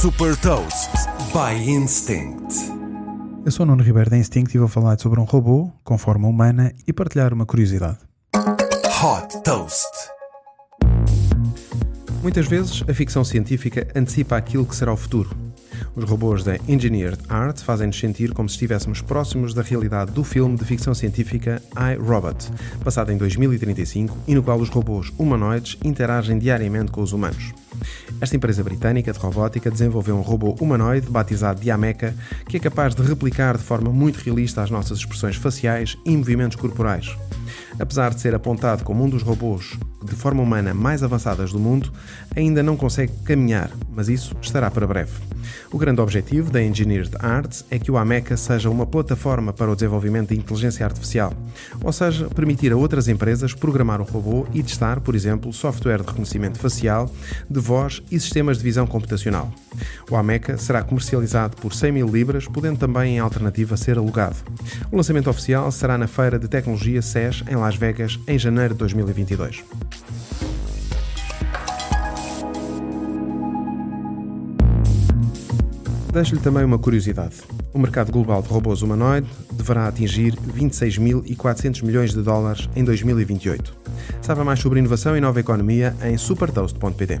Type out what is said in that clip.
Super Toast by Instinct. Eu sou o Nuno Ribeiro da Instinct e vou falar sobre um robô com forma humana e partilhar uma curiosidade. Hot Toast. Muitas vezes a ficção científica antecipa aquilo que será o futuro. Os robôs da Engineered Art fazem-nos sentir como se estivéssemos próximos da realidade do filme de ficção científica I, Robot, passado em 2035 e no qual os robôs humanoides interagem diariamente com os humanos. Esta empresa britânica de robótica desenvolveu um robô humanoide batizado Diameca que é capaz de replicar de forma muito realista as nossas expressões faciais e movimentos corporais. Apesar de ser apontado como um dos robôs de forma humana mais avançadas do mundo, ainda não consegue caminhar, mas isso estará para breve. O grande objetivo da Engineered Arts é que o Ameca seja uma plataforma para o desenvolvimento de inteligência artificial, ou seja, permitir a outras empresas programar o robô e testar, por exemplo, software de reconhecimento facial, de voz e sistemas de visão computacional. O Ameca será comercializado por 100 mil libras, podendo também, em alternativa, ser alugado. O lançamento oficial será na Feira de Tecnologia SES, em Las Vegas, em janeiro de 2022. Deixo-lhe também uma curiosidade. O mercado global de robôs humanoide deverá atingir 26.400 milhões de dólares em 2028. Saiba mais sobre inovação e nova economia em supertoast.pt.